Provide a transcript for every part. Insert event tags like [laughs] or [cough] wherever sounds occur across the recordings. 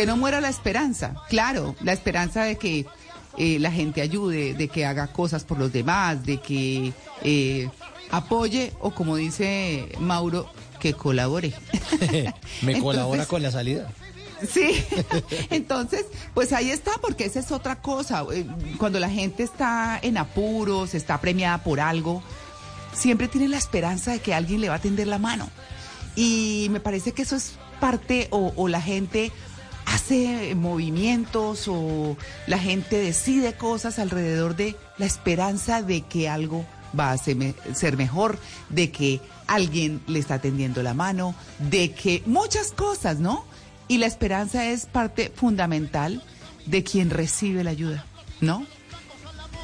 que no muera la esperanza. Claro, la esperanza de que eh, la gente ayude, de que haga cosas por los demás, de que eh, apoye o como dice Mauro, que colabore. [laughs] Me colabora con la salida. Sí, [laughs] entonces, pues ahí está, porque esa es otra cosa. Eh, cuando la gente está en apuros, está premiada por algo, siempre tiene la esperanza de que alguien le va a tender la mano. Y me parece que eso es parte o, o la gente hace movimientos o la gente decide cosas alrededor de la esperanza de que algo va a ser, mejor, de que alguien le está tendiendo la mano, de que muchas cosas, ¿no? Y la esperanza es parte fundamental de quien recibe la ayuda, ¿no?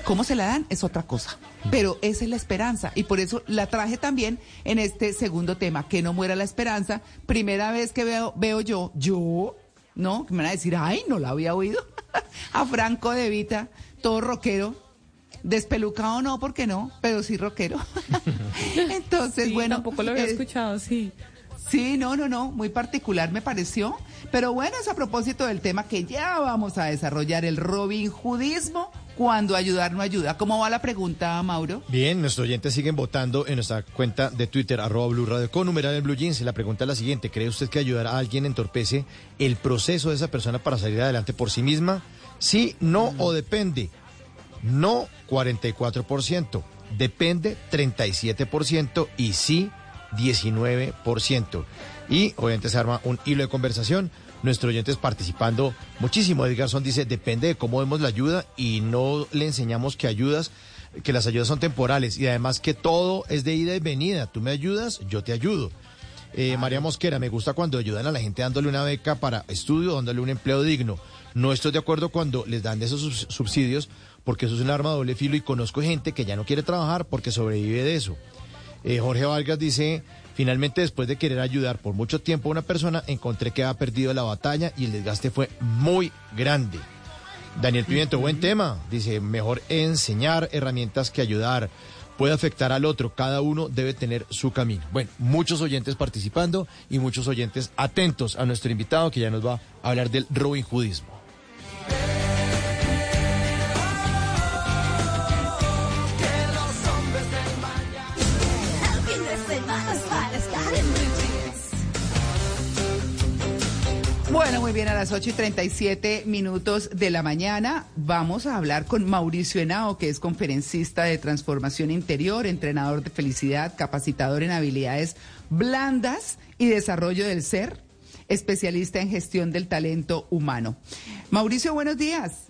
¿Cómo se la dan? Es otra cosa. Pero esa es la esperanza y por eso la traje también en este segundo tema, que no muera la esperanza. Primera vez que veo, veo yo, yo, ¿no? Que me van a decir, ay, no la había oído. [laughs] a Franco de Vita, todo rockero, despelucado no, porque no, pero sí rockero. [laughs] Entonces, sí, bueno. Tampoco lo había eh, escuchado, sí. Sí, no, no, no, muy particular me pareció. Pero bueno, es a propósito del tema que ya vamos a desarrollar, el Robin Hoodismo, cuando ayudar no ayuda. ¿Cómo va la pregunta, Mauro? Bien, nuestros oyentes siguen votando en nuestra cuenta de Twitter, arroba Blue Radio, con numeral en Blue Jeans. La pregunta es la siguiente, ¿cree usted que ayudar a alguien entorpece el proceso de esa persona para salir adelante por sí misma? Sí, no o depende. No, 44%. Depende, 37%. Y sí, 19%. Y obviamente se arma un hilo de conversación. Nuestros oyentes participando muchísimo. Edgarson dice, depende de cómo vemos la ayuda y no le enseñamos que ayudas, que las ayudas son temporales y además que todo es de ida y venida. Tú me ayudas, yo te ayudo. Eh, María Mosquera, me gusta cuando ayudan a la gente dándole una beca para estudio, dándole un empleo digno. No estoy de acuerdo cuando les dan esos subsidios porque eso es un arma de doble filo y conozco gente que ya no quiere trabajar porque sobrevive de eso. Eh, Jorge Vargas dice, finalmente después de querer ayudar por mucho tiempo a una persona, encontré que había perdido la batalla y el desgaste fue muy grande. Daniel Pimiento, buen tema. Dice, mejor enseñar herramientas que ayudar. Puede afectar al otro, cada uno debe tener su camino. Bueno, muchos oyentes participando y muchos oyentes atentos a nuestro invitado que ya nos va a hablar del Robin Hoodismo. Muy bien, a las 8 y 37 minutos de la mañana vamos a hablar con Mauricio Henao, que es conferencista de transformación interior, entrenador de felicidad, capacitador en habilidades blandas y desarrollo del ser, especialista en gestión del talento humano. Mauricio, buenos días.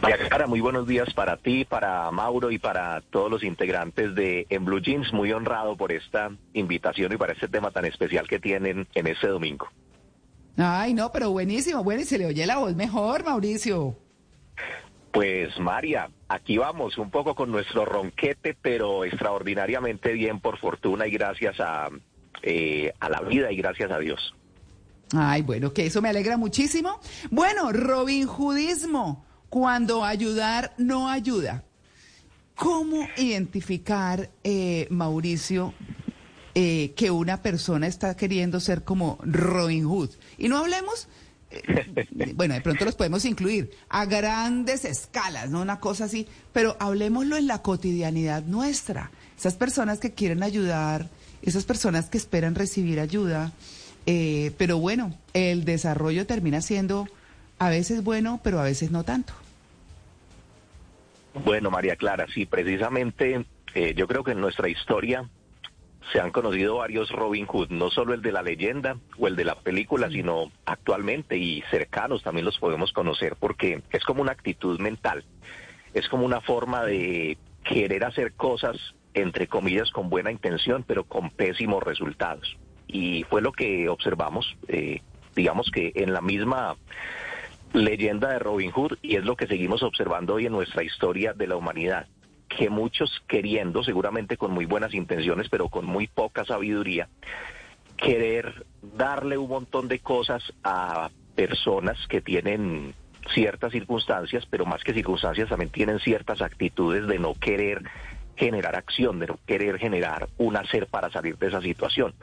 María Clara, muy buenos días para ti, para Mauro y para todos los integrantes de En Blue Jeans. Muy honrado por esta invitación y para este tema tan especial que tienen en este domingo. Ay, no, pero buenísimo. Bueno, y se le oye la voz mejor, Mauricio. Pues María, aquí vamos un poco con nuestro ronquete, pero extraordinariamente bien por fortuna y gracias a, eh, a la vida y gracias a Dios. Ay, bueno, que eso me alegra muchísimo. Bueno, Robin Hoodismo cuando ayudar no ayuda. ¿Cómo identificar, eh, Mauricio, eh, que una persona está queriendo ser como Robin Hood? Y no hablemos, eh, bueno, de pronto los podemos incluir a grandes escalas, ¿no? Una cosa así, pero hablemoslo en la cotidianidad nuestra. Esas personas que quieren ayudar, esas personas que esperan recibir ayuda, pero bueno, el desarrollo termina siendo a veces bueno, pero a veces no tanto. Bueno, María Clara, sí, precisamente eh, yo creo que en nuestra historia se han conocido varios Robin Hood, no solo el de la leyenda o el de la película, sino actualmente y cercanos también los podemos conocer porque es como una actitud mental, es como una forma de querer hacer cosas, entre comillas, con buena intención, pero con pésimos resultados. Y fue lo que observamos, eh, digamos que en la misma leyenda de Robin Hood y es lo que seguimos observando hoy en nuestra historia de la humanidad, que muchos queriendo, seguramente con muy buenas intenciones, pero con muy poca sabiduría, querer darle un montón de cosas a personas que tienen ciertas circunstancias, pero más que circunstancias también tienen ciertas actitudes de no querer generar acción, de no querer generar un hacer para salir de esa situación.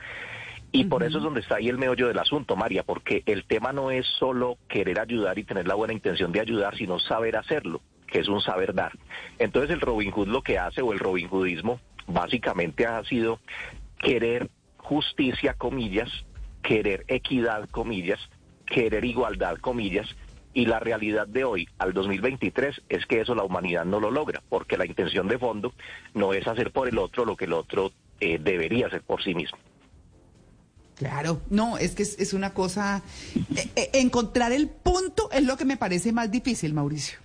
Y por eso es donde está ahí el meollo del asunto, María, porque el tema no es solo querer ayudar y tener la buena intención de ayudar, sino saber hacerlo, que es un saber dar. Entonces el Robin Hood lo que hace, o el Robin Hoodismo, básicamente ha sido querer justicia, comillas, querer equidad, comillas, querer igualdad, comillas, y la realidad de hoy, al 2023, es que eso la humanidad no lo logra, porque la intención de fondo no es hacer por el otro lo que el otro eh, debería hacer por sí mismo. Claro, no, es que es, una cosa, eh, eh, encontrar el punto es lo que me parece más difícil, Mauricio.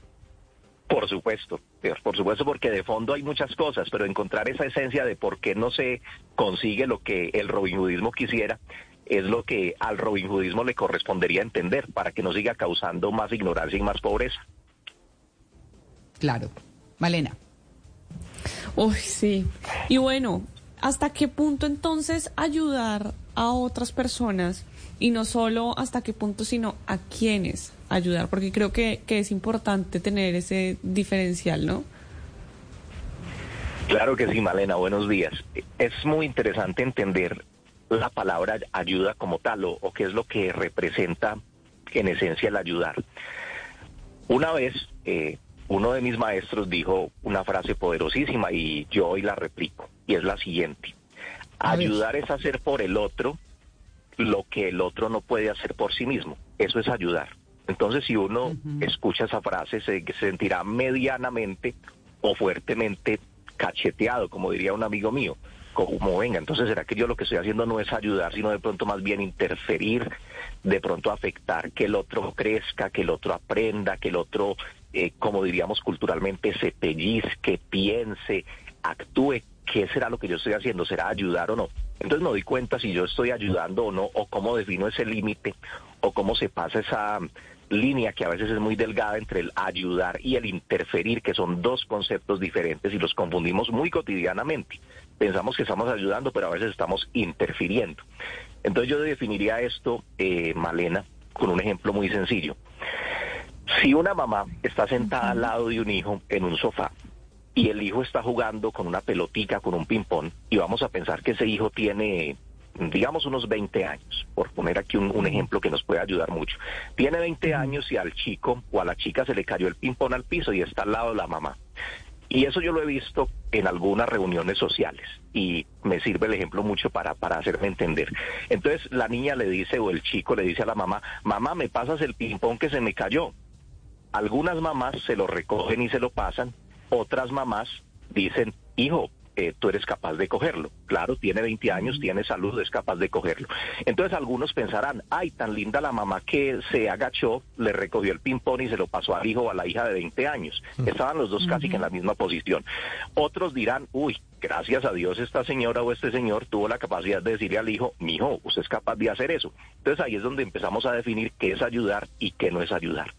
Por supuesto, por supuesto, porque de fondo hay muchas cosas, pero encontrar esa esencia de por qué no se consigue lo que el robinhoodismo quisiera es lo que al robinhoodismo le correspondería entender para que no siga causando más ignorancia y más pobreza. Claro. Malena. Uy, sí. Y bueno, ¿hasta qué punto entonces ayudar a otras personas y no solo hasta qué punto, sino a quiénes ayudar? Porque creo que, que es importante tener ese diferencial, ¿no? Claro que sí, Malena, buenos días. Es muy interesante entender la palabra ayuda como tal o, qué es lo que representa en esencia el ayudar. Una vez eh, uno de mis maestros dijo una frase poderosísima y yo hoy la replico y es la siguiente. Ayudar es hacer por el otro lo que el otro no puede hacer por sí mismo. Eso es ayudar. Entonces, si uno escucha esa frase, se, sentirá medianamente o fuertemente cacheteado, como diría un amigo mío. Como venga, entonces será que yo lo que estoy haciendo no es ayudar, sino de pronto más bien interferir, de pronto afectar que el otro crezca, que el otro aprenda, que el otro eh, como diríamos culturalmente, se pellizque, piense, actúe, ¿qué será lo que yo estoy haciendo? ¿Será ayudar o no? Entonces me doy cuenta si yo estoy ayudando o no, o cómo defino ese límite, o cómo se pasa esa línea que a veces es muy delgada entre el ayudar y el interferir, que son dos conceptos diferentes y los confundimos muy cotidianamente. Pensamos que estamos ayudando, pero a veces estamos interfiriendo. Entonces yo definiría esto, eh, Malena, con un ejemplo muy sencillo. Si una mamá está sentada al lado de un hijo en un sofá y el hijo está jugando con una pelotica, con un ping-pong, y vamos a pensar que ese hijo tiene, digamos, unos 20 años, por poner aquí un, ejemplo que nos puede ayudar mucho. Tiene 20 años y al chico o a la chica se le cayó el ping-pong al piso y está al lado de la mamá. Y eso yo lo he visto en algunas reuniones sociales y me sirve el ejemplo mucho para, para hacerme entender. Entonces la niña le dice o el chico le dice a la mamá, mamá, me pasas el ping-pong que se me cayó. Algunas mamás se lo recogen y se lo pasan, otras mamás dicen, hijo, eh, tú eres capaz de cogerlo. Claro, tiene 20 años, tiene salud, es capaz de cogerlo. Entonces algunos pensarán, ay, tan linda la mamá que se agachó, le recogió el ping-pong y se lo pasó al hijo o a la hija de 20 años. Estaban los dos casi que en la misma posición. Otros dirán, uy, gracias a Dios esta señora o este señor tuvo la capacidad de decirle al hijo, mi hijo, usted es capaz de hacer eso. Entonces ahí es donde empezamos a definir qué es ayudar y qué no es ayudar.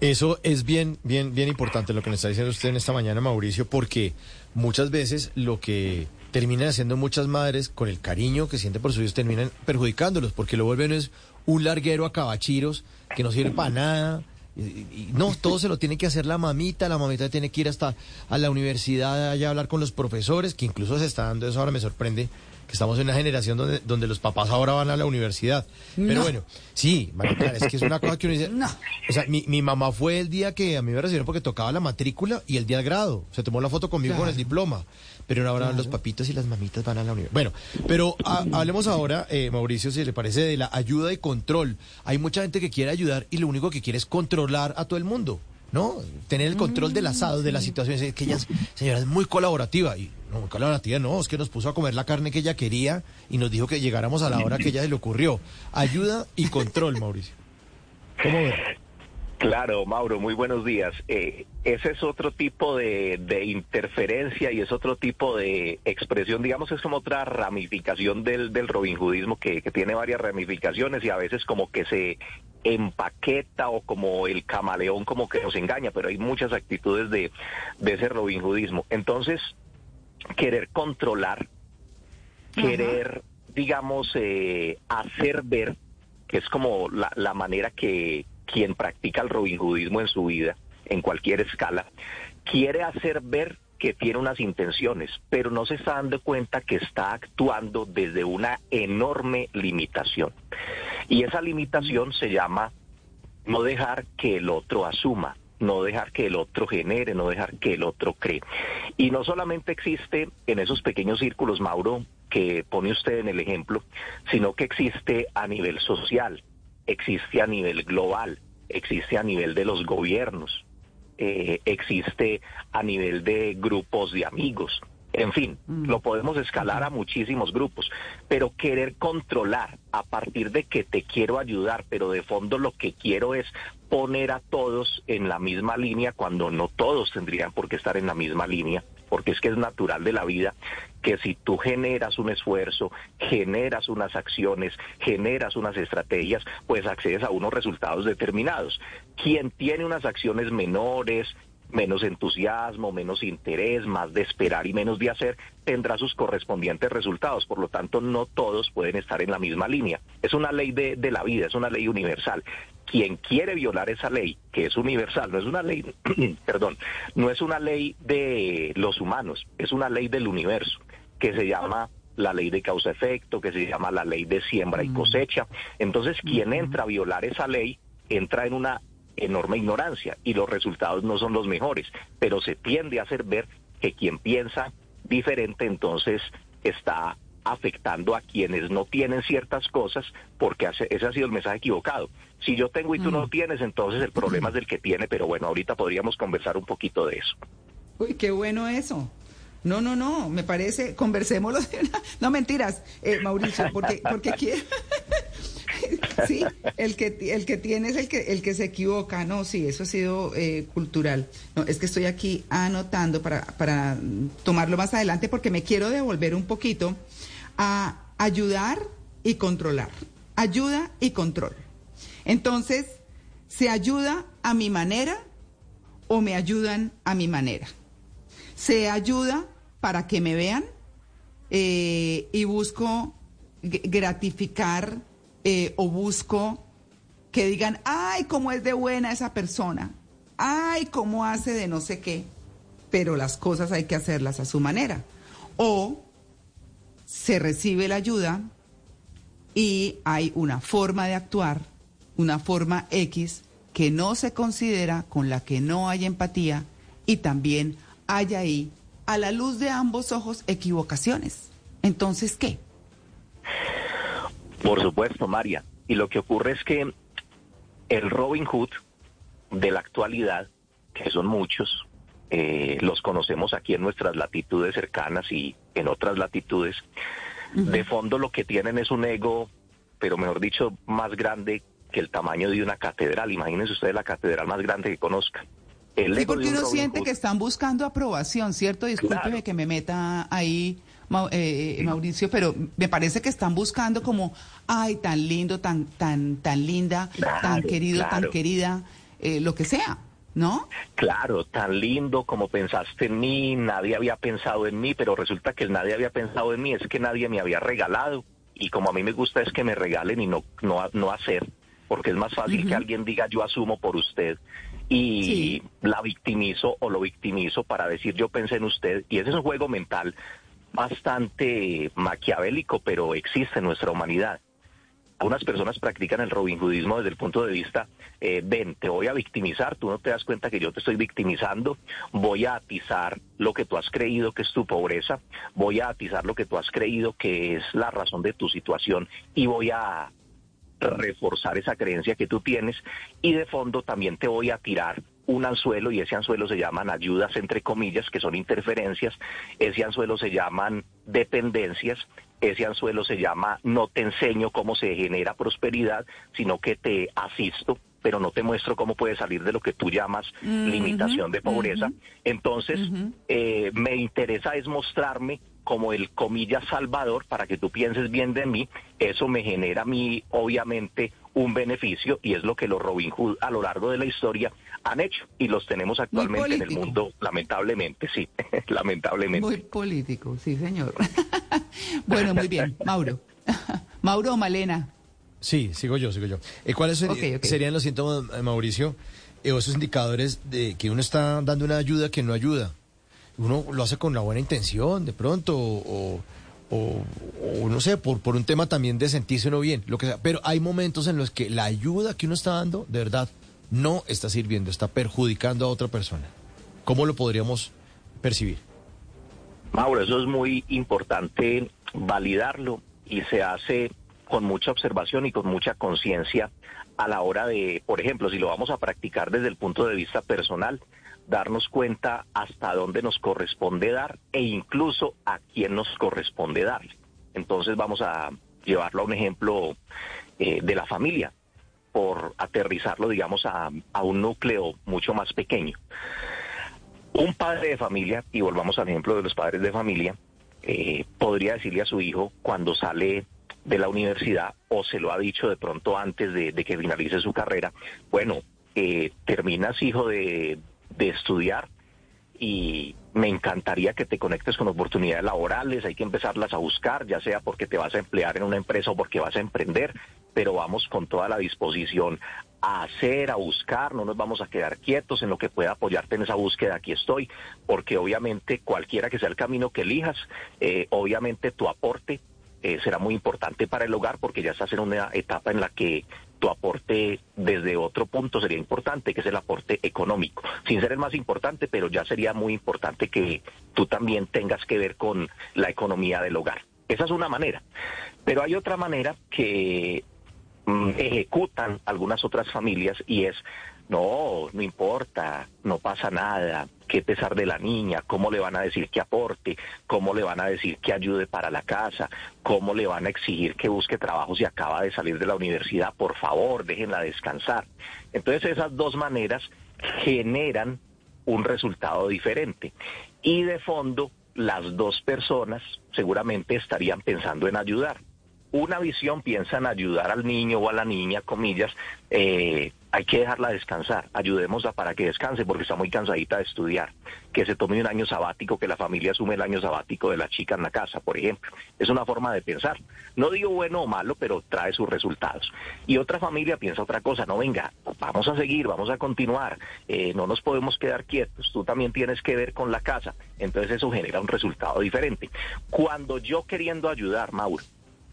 Eso es bien, bien, bien importante lo que nos está diciendo usted en esta mañana, Mauricio, porque muchas veces lo que terminan haciendo muchas madres con el cariño que sienten por sus hijos terminan perjudicándolos, porque lo vuelven es un larguero a cabachiros que no sirve para nada. Y, no, todo se lo tiene que hacer la mamita, la mamita tiene que ir hasta a la universidad allá a hablar con los profesores, que incluso se está dando eso, ahora me sorprende, que estamos en una generación donde, donde los papás ahora van a la universidad. Pero bueno, sí, es que es una cosa que uno dice. No. O sea, mi, mi, mamá fue el día que a mí me recibieron porque tocaba la matrícula y el día del grado. Se tomó la foto conmigo con el diploma. Pero ahora los papitos y las mamitas van a la universidad. Bueno, pero hablemos ahora, eh, Mauricio, si le parece, de la ayuda y control. Hay mucha gente que quiere ayudar y lo único que quiere es controlar a todo el mundo. ¿No? Tener el control del asado, de la situación. Es que ella, señora, es muy colaborativa. Y no, colaborativa no, es que nos puso a comer la carne que ella quería y nos dijo que llegáramos a la hora que ella se le ocurrió. Ayuda y control, Mauricio. ¿Cómo ves? Claro, Mauro, muy buenos días. Eh, ese es otro tipo de, interferencia y es otro tipo de expresión, digamos, es como otra ramificación del, del robinjudismo que, que tiene varias ramificaciones y a veces como que se empaqueta o como el camaleón como que nos engaña, pero hay muchas actitudes de, de ese robinjudismo. Entonces, querer controlar, querer, digamos, eh, hacer ver, que es como la, la manera que quien practica el robinjudismo en su vida, en cualquier escala, quiere hacer ver que tiene unas intenciones, pero no se está dando cuenta que está actuando desde una enorme limitación. Y esa limitación se llama no dejar que el otro asuma, no dejar que el otro genere, no dejar que el otro cree. Y no solamente existe en esos pequeños círculos, Mauro, que pone usted en el ejemplo, sino que existe a nivel social, existe a nivel global, existe a nivel de los gobiernos, eh, existe a nivel de grupos de amigos. En fin, mm. lo podemos escalar a muchísimos grupos, pero querer controlar a partir de que te quiero ayudar, pero de fondo lo que quiero es poner a todos en la misma línea cuando no todos tendrían por qué estar en la misma línea, porque es que es natural de la vida que si tú generas un esfuerzo, generas unas acciones, generas unas estrategias, pues accedes a unos resultados determinados. Quien tiene unas acciones menores, menos entusiasmo, menos interés, más de esperar y menos de hacer, tendrá sus correspondientes resultados. Por lo tanto, no todos pueden estar en la misma línea. Es una ley de, de la vida, es una ley universal. Quien quiere violar esa ley, que es universal, no es una ley, [clears throat] perdón, no es una ley de los humanos, es una ley del universo, que se llama la ley de causa-efecto, que se llama la ley de siembra y mm. cosecha. Entonces, quien entra a violar esa ley, entra en una enorme ignorancia y los resultados no son los mejores, pero se tiende a hacer ver que quien piensa diferente entonces está afectando a quienes no tienen ciertas cosas porque ese ha sido el mensaje equivocado. Si yo tengo y tú no mm. tienes, entonces el problema es del que tiene, pero bueno, ahorita podríamos conversar un poquito de eso. Uy, qué bueno eso. No, no, no, me parece, conversémoslo. No, mentiras, eh, Mauricio, porque, porque [laughs] quiero... [laughs] [laughs] sí, el que, el que tiene es el que, el que se equivoca, no, sí, eso ha sido eh, cultural. No, es que estoy aquí anotando para, para tomarlo más adelante porque me quiero devolver un poquito a ayudar y controlar. Ayuda y control. Entonces, ¿se ayuda a mi manera o me ayudan a mi manera? ¿Se ayuda para que me vean eh, y busco gratificar eh, o busco que digan, ay, cómo es de buena esa persona, ay, cómo hace de no sé qué, pero las cosas hay que hacerlas a su manera. O se recibe la ayuda y hay una forma de actuar, una forma X que no se considera, con la que no hay empatía y también hay ahí, a la luz de ambos ojos, equivocaciones. Entonces, ¿qué? Por supuesto, María. Y lo que ocurre es que el Robin Hood de la actualidad, que son muchos, eh, los conocemos aquí en nuestras latitudes cercanas y en otras latitudes, de fondo lo que tienen es un ego, pero mejor dicho, más grande que el tamaño de una catedral. Imagínense ustedes la catedral más grande que conozcan. El sí, porque uno siente que están buscando aprobación, ¿cierto? Discúlpeme que me meta ahí Mauricio, pero me parece que están buscando como, ay, tan lindo, tan, tan, tan linda, tan querido, tan querida, eh, lo que sea. ¿No? Claro, tan lindo como pensaste en mí, nadie había pensado en mí, pero resulta que el nadie había pensado en mí, es que nadie me había regalado. Y como a mí me gusta es que me regalen y no, no, no hacer, porque es más fácil que alguien diga yo asumo por usted y la victimizo o lo victimizo para decir yo pensé en usted. Y ese es un juego mental bastante maquiavélico, pero existe en nuestra humanidad. Algunas personas practican el Robin Hoodismo desde el punto de vista, eh, ven, te voy a victimizar, tú no te das cuenta que yo te estoy victimizando, voy a atizar lo que tú has creído que es tu pobreza, voy a atizar lo que tú has creído que es la razón de tu situación y voy a reforzar esa creencia que tú tienes y de fondo también te voy a tirar un anzuelo y ese anzuelo se llaman ayudas entre comillas, que son interferencias, ese anzuelo se llaman dependencias, ese anzuelo se llama no te enseño cómo se genera prosperidad, sino que te asisto pero no te muestro cómo puedes salir de lo que tú llamas limitación de pobreza. Entonces, eh, me interesa es mostrarme como el comillas salvador para que tú pienses bien de mí. Eso me genera a mí, obviamente, un beneficio y es lo que los Robin Hood a lo largo de la historia han hecho y los tenemos actualmente en el mundo, lamentablemente, sí, [laughs] lamentablemente. Muy político, sí, señor. [laughs] bueno, muy bien, Mauro. [laughs] Mauro o Malena. Sí, sigo yo, sigo yo. Eh, ¿Cuáles serían los síntomas, eh, Mauricio, eh, o esos indicadores de que uno está dando una ayuda que no ayuda? uno lo hace con la buena intención, de pronto, o, o, o no sé, por, por un tema también de sentirse uno bien, lo que sea. Pero hay momentos en los que la ayuda que uno está dando, de verdad, no está sirviendo, está perjudicando a otra persona. ¿Cómo lo podríamos percibir? Mauro, eso es muy importante validarlo y se hace con mucha observación y con mucha conciencia a la hora de, por ejemplo, si lo vamos a practicar desde el punto de vista personal, darnos cuenta hasta dónde nos corresponde dar e incluso a quién nos corresponde darle. Entonces vamos a llevarlo a un ejemplo eh, de la familia, por aterrizarlo, digamos, a, a un núcleo mucho más pequeño. Un padre de familia, y volvamos al ejemplo de los padres de familia, eh, podría decirle a su hijo cuando sale de la universidad o se lo ha dicho de pronto antes de, que finalice su carrera, bueno, eh, terminas hijo de, de estudiar y me encantaría que te conectes con oportunidades laborales, hay que empezarlas a buscar, ya sea porque te vas a emplear en una empresa o porque vas a emprender, pero vamos con toda la disposición a hacer, a buscar, no nos vamos a quedar quietos en lo que pueda apoyarte en esa búsqueda, aquí estoy, porque obviamente cualquiera que sea el camino que elijas, eh, obviamente tu aporte eh, será muy importante para el hogar porque ya estás en una etapa en la que tu aporte desde otro punto sería importante, que es el aporte económico, sin ser el más importante, pero ya sería muy importante que tú también tengas que ver con la economía del hogar. Esa es una manera. Pero hay otra manera que ejecutan algunas otras familias y es, no, no importa, no pasa nada, qué pesar de la niña, cómo le van a decir que aporte, cómo le van a decir que ayude para la casa, cómo le van a exigir que busque trabajo si acaba de salir de la universidad, por favor, déjenla descansar. Entonces esas dos maneras generan un resultado diferente. Y de fondo, las dos personas seguramente estarían pensando en ayudar. Una visión piensa en ayudar al niño o a la niña, comillas, eh, hay que dejarla descansar, ayudémosla para que descanse porque está muy cansadita de estudiar, que se tome un año sabático, que la familia asume el año sabático de la chica en la casa, por ejemplo. Es una forma de pensar. No digo bueno o malo, pero trae sus resultados. Y otra familia piensa otra cosa, no venga, vamos a seguir, vamos a continuar, eh, no nos podemos quedar quietos, tú también tienes que ver con la casa. Entonces eso genera un resultado diferente. Cuando yo queriendo ayudar, Mauro,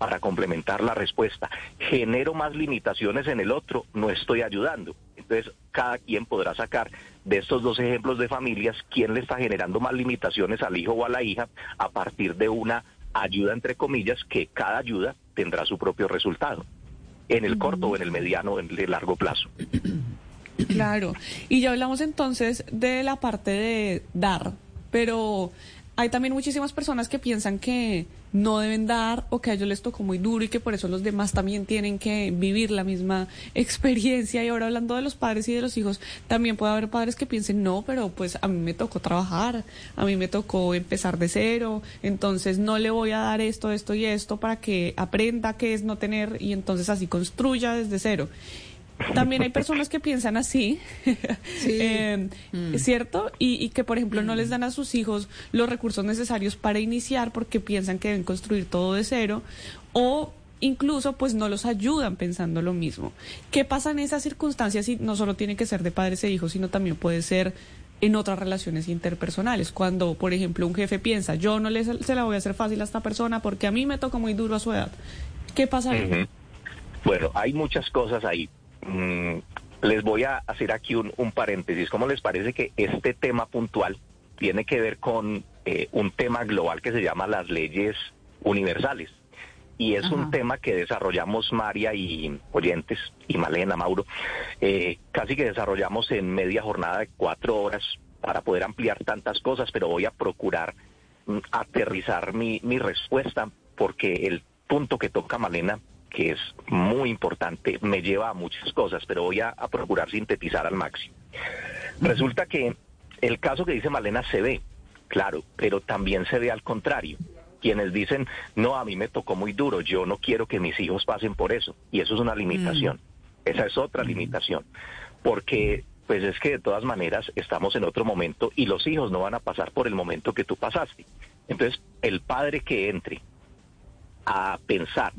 para complementar la respuesta, genero más limitaciones en el otro, no estoy ayudando. Entonces, cada quien podrá sacar de estos dos ejemplos de familias quién le está generando más limitaciones al hijo o a la hija a partir de una ayuda, entre comillas, que cada ayuda tendrá su propio resultado, en el corto o en el mediano, en el largo plazo. Claro, y ya hablamos entonces de la parte de dar, pero hay también muchísimas personas que piensan que no deben dar o que a ellos les tocó muy duro y que por eso los demás también tienen que vivir la misma [laughs] experiencia. Y ahora hablando de los padres y de los hijos, también puede haber padres que piensen, no, pero pues a mí me tocó trabajar, a mí me tocó empezar de cero, entonces no le voy a dar esto, esto y esto para que aprenda qué es no tener y entonces así construya desde cero. También hay personas que piensan así, [laughs] eh, mm. ¿cierto? Y, que, por ejemplo, no les dan a sus hijos los recursos necesarios para iniciar porque piensan que deben construir todo de cero o incluso pues no los ayudan pensando lo mismo. ¿Qué pasa en esas circunstancias y no solo tiene que ser de padres e hijos, sino también puede ser en otras relaciones interpersonales? Cuando, por ejemplo, un jefe piensa, yo no le, se la voy a hacer fácil a esta persona porque a mí me toca muy duro a su edad. ¿Qué pasa ahí? Bueno, hay muchas cosas ahí. Mm, les voy a hacer aquí un, paréntesis. ¿Cómo les parece que este tema puntual tiene que ver con eh, un tema global que se llama las leyes universales? Y es un tema que desarrollamos María y oyentes y Malena, Mauro, eh, casi que desarrollamos en media jornada de cuatro horas para poder ampliar tantas cosas, pero voy a procurar mm, aterrizar mi, mi respuesta porque el punto que toca Malena que es muy importante, me lleva a muchas cosas, pero voy a, procurar sintetizar al máximo. Resulta que el caso que dice Malena se ve, claro, pero también se ve al contrario. Quienes dicen, no, a mí me tocó muy duro, yo no quiero que mis hijos pasen por eso. Y eso es una limitación. Mm. Esa es otra limitación. Porque, pues es que de todas maneras estamos en otro momento y los hijos no van a pasar por el momento que tú pasaste. Entonces, el padre que entre a pensar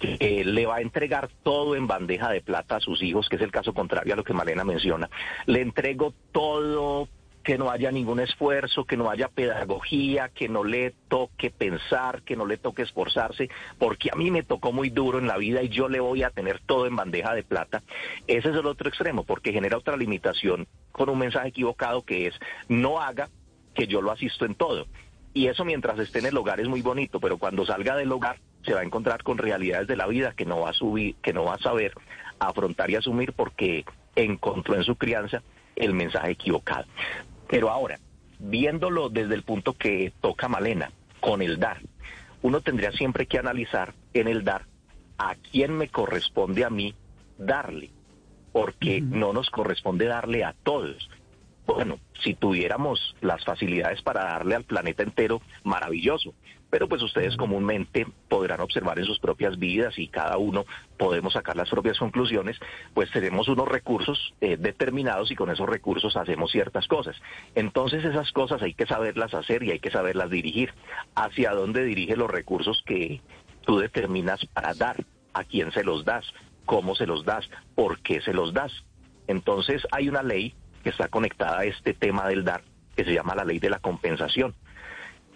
le va a entregar todo en bandeja de plata a sus hijos, que es el caso contrario a lo que Malena menciona. Le entrego todo que no haya ningún esfuerzo, que no haya pedagogía, que no le toque pensar, que no le toque esforzarse, porque a mí me tocó muy duro en la vida y yo le voy a tener todo en bandeja de plata. Ese es el otro extremo, porque genera otra limitación con un mensaje equivocado que es no haga que yo lo asisto en todo. Y eso mientras esté en el hogar es muy bonito, pero cuando salga del hogar se va a encontrar con realidades de la vida que no va a subir, que no va a saber afrontar y asumir porque encontró en su crianza el mensaje equivocado. Pero ahora, viéndolo desde el punto que toca Malena, con el dar, uno tendría siempre que analizar en el dar a quién me corresponde a mí darle, porque no nos corresponde darle a todos. Bueno, si tuviéramos las facilidades para darle al planeta entero, maravilloso. Pero pues ustedes comúnmente podrán observar en sus propias vidas y cada uno podemos sacar las propias conclusiones, pues tenemos unos recursos eh, determinados y con esos recursos hacemos ciertas cosas. Entonces esas cosas hay que saberlas hacer y hay que saberlas dirigir. ¿Hacia dónde dirige los recursos que tú determinas para dar? ¿A quién se los das? ¿Cómo se los das? ¿Por qué se los das? Entonces hay una ley que está conectada a este tema del dar, que se llama la ley de la compensación.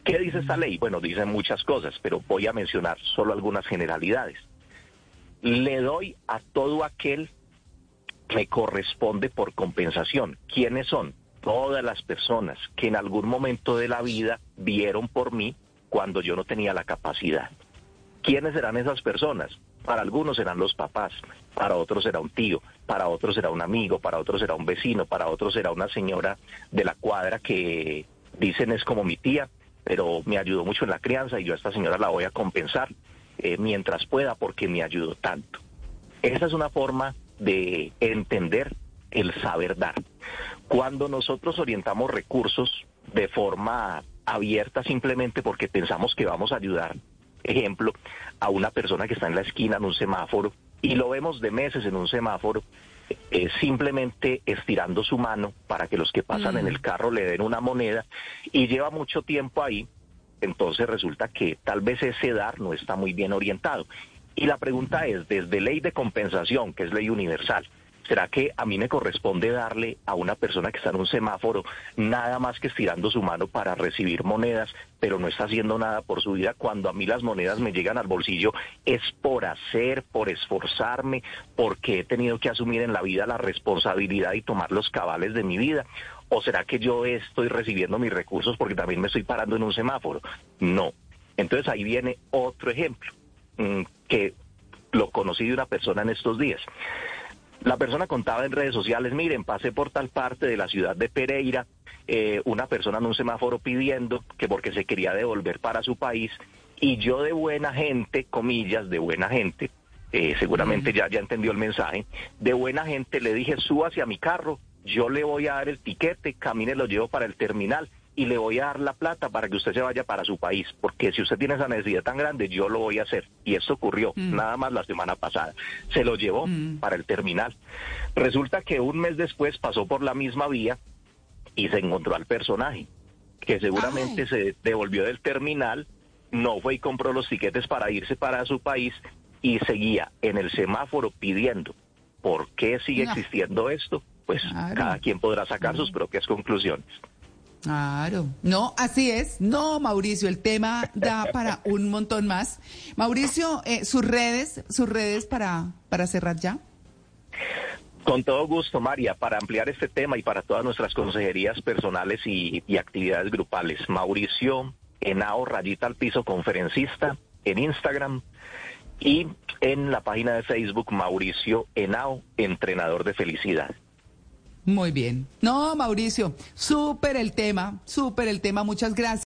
¿Qué dice esta ley? Bueno, dice muchas cosas, pero voy a mencionar solo algunas generalidades. Le doy a todo aquel que corresponde por compensación. ¿Quiénes son? Todas las personas que en algún momento de la vida vieron por mí cuando yo no tenía la capacidad. ¿Quiénes serán esas personas? Para algunos serán los papás, para otros será un tío, para otros será un amigo, para otros será un vecino, para otros será una señora de la cuadra que dicen es como mi tía, pero me ayudó mucho en la crianza y yo a esta señora la voy a compensar eh, mientras pueda porque me ayudó tanto. Esa es una forma de entender el saber dar. Cuando nosotros orientamos recursos de forma abierta simplemente porque pensamos que vamos a ayudar, ejemplo, a una persona que está en la esquina en un semáforo y lo vemos de meses en un semáforo, eh, simplemente estirando su mano para que los que pasan en el carro le den una moneda y lleva mucho tiempo ahí, entonces resulta que tal vez ese dar no está muy bien orientado. Y la pregunta es, desde ley de compensación, que es ley universal, ¿Será que a mí me corresponde darle a una persona que está en un semáforo nada más que estirando su mano para recibir monedas, pero no está haciendo nada por su vida? Cuando a mí las monedas me llegan al bolsillo es por hacer, por esforzarme, porque he tenido que asumir en la vida la responsabilidad y tomar los cabales de mi vida. ¿O será que yo estoy recibiendo mis recursos porque también me estoy parando en un semáforo? No. Entonces ahí viene otro ejemplo mm, que lo conocí de una persona en estos días. La persona contaba en redes sociales, miren, pasé por tal parte de la ciudad de Pereira, eh, una persona en un semáforo pidiendo que porque se quería devolver para su país, y yo de buena gente, comillas, de buena gente, eh, seguramente ya, ya entendió el mensaje, de buena gente le dije, suba hacia mi carro, yo le voy a dar el tiquete, camine, lo llevo para el terminal y le voy a dar la plata para que usted se vaya para su país, porque si usted tiene esa necesidad tan grande, yo lo voy a hacer. Y esto ocurrió Mm. nada más la semana pasada. Se lo llevó Mm. para el terminal. Resulta que un mes después pasó por la misma vía y se encontró al personaje, que seguramente Ay. se devolvió del terminal, no fue y compró los tiquetes para irse para su país y seguía en el semáforo pidiendo. ¿Por qué sigue No. existiendo esto? Pues Claro. cada quien podrá sacar sus propias conclusiones. Claro, no, así es. No, Mauricio, el tema da para un montón más. Mauricio, eh, sus redes, sus redes para, para cerrar ya. Con todo gusto, María, para ampliar este tema y para todas nuestras consejerías personales y, y actividades grupales. Mauricio Henao, rayita al piso, conferencista en Instagram y en la página de Facebook Mauricio Henao, entrenador de felicidad. Muy bien. No, Mauricio, súper el tema, súper el tema. Muchas gracias.